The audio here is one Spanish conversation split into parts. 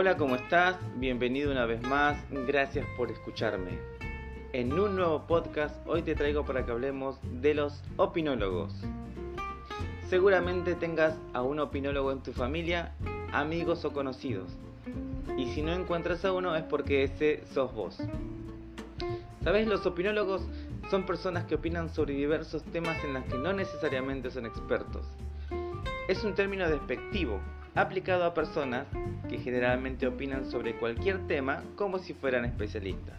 Hola, ¿cómo estás? Bienvenido una vez más, gracias por escucharme. En un nuevo podcast hoy te traigo para que hablemos de los opinólogos. Seguramente tengas a un opinólogo en tu familia, amigos o conocidos. Y si no encuentras a uno es porque ese sos vos. ¿Sabes? Los opinólogos son personas que opinan sobre diversos temas en los que no necesariamente son expertos. Es un término despectivo, aplicado a personas que generalmente opinan sobre cualquier tema como si fueran especialistas.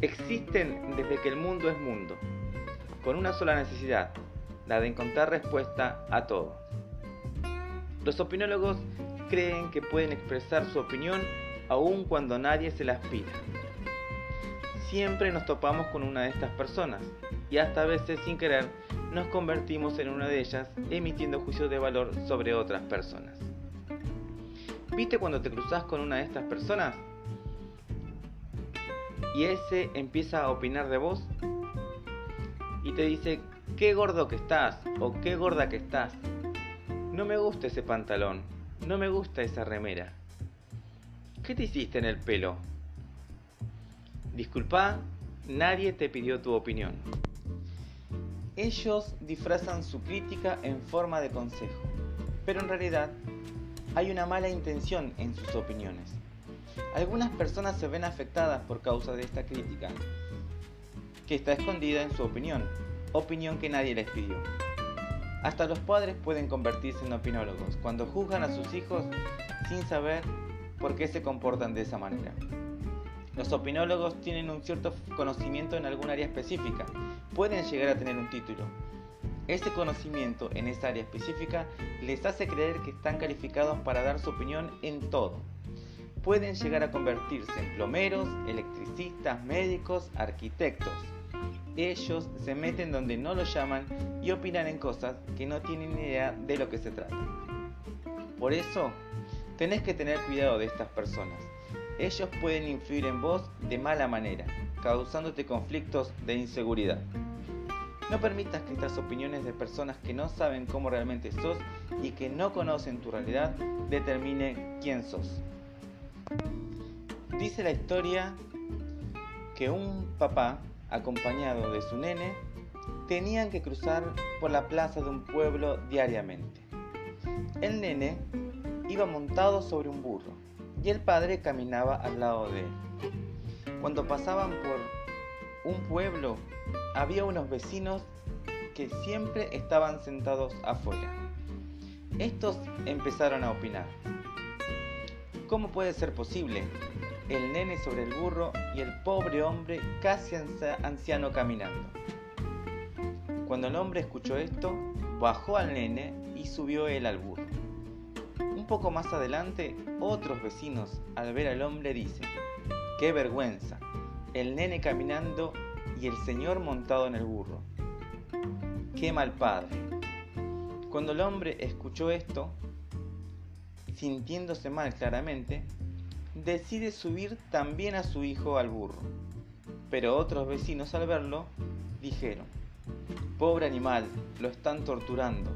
Existen desde que el mundo es mundo, con una sola necesidad, la de encontrar respuesta a todo. Los opinólogos creen que pueden expresar su opinión aun cuando nadie se las pida. Siempre nos topamos con una de estas personas y hasta a veces sin querer nos convertimos en una de ellas emitiendo juicios de valor sobre otras personas. ¿Viste cuando te cruzas con una de estas personas? Y ese empieza a opinar de vos y te dice, qué gordo que estás o qué gorda que estás. No me gusta ese pantalón, no me gusta esa remera. ¿Qué te hiciste en el pelo? Disculpa, nadie te pidió tu opinión. Ellos disfrazan su crítica en forma de consejo, pero en realidad hay una mala intención en sus opiniones. Algunas personas se ven afectadas por causa de esta crítica, que está escondida en su opinión, opinión que nadie les pidió. Hasta los padres pueden convertirse en opinólogos cuando juzgan a sus hijos sin saber por qué se comportan de esa manera. Los opinólogos tienen un cierto conocimiento en algún área específica, pueden llegar a tener un título. Ese conocimiento en esa área específica les hace creer que están calificados para dar su opinión en todo. Pueden llegar a convertirse en plomeros, electricistas, médicos, arquitectos. Ellos se meten donde no lo llaman y opinan en cosas que no tienen idea de lo que se trata. Por eso, tenés que tener cuidado de estas personas ellos pueden influir en vos de mala manera, causándote conflictos de inseguridad. No permitas que estas opiniones de personas que no saben cómo realmente sos y que no conocen tu realidad determine quién sos. Dice la historia que un papá, acompañado de su nene, tenían que cruzar por la plaza de un pueblo diariamente. El nene iba montado sobre un burro y el padre caminaba al lado de él. Cuando pasaban por un pueblo, había unos vecinos que siempre estaban sentados afuera. Estos empezaron a opinar. ¿Cómo puede ser posible? El nene sobre el burro y el pobre hombre casi anciano caminando. Cuando el hombre escuchó esto, bajó al nene y subió él al burro. Un poco más adelante, otros vecinos al ver al hombre dicen, ¡qué vergüenza! El nene caminando y el señor montado en el burro. ¡Qué mal padre! Cuando el hombre escuchó esto, sintiéndose mal claramente, decide subir también a su hijo al burro. Pero otros vecinos al verlo dijeron, pobre animal, lo están torturando,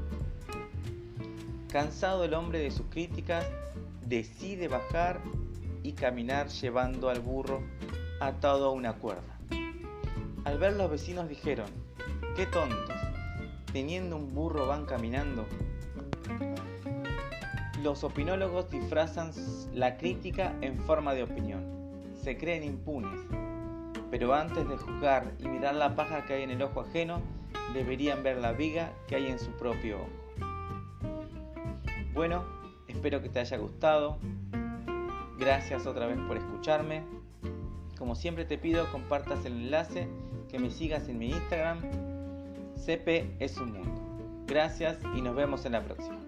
Cansado el hombre de sus críticas, decide bajar y caminar llevando al burro atado a una cuerda. Al ver los vecinos dijeron, qué tontos, teniendo un burro van caminando. Los opinólogos disfrazan la crítica en forma de opinión, se creen impunes, pero antes de juzgar y mirar la paja que hay en el ojo ajeno, deberían ver la viga que hay en su propio ojo. Bueno, espero que te haya gustado. Gracias otra vez por escucharme. Como siempre te pido compartas el enlace, que me sigas en mi Instagram. CP es un mundo. Gracias y nos vemos en la próxima.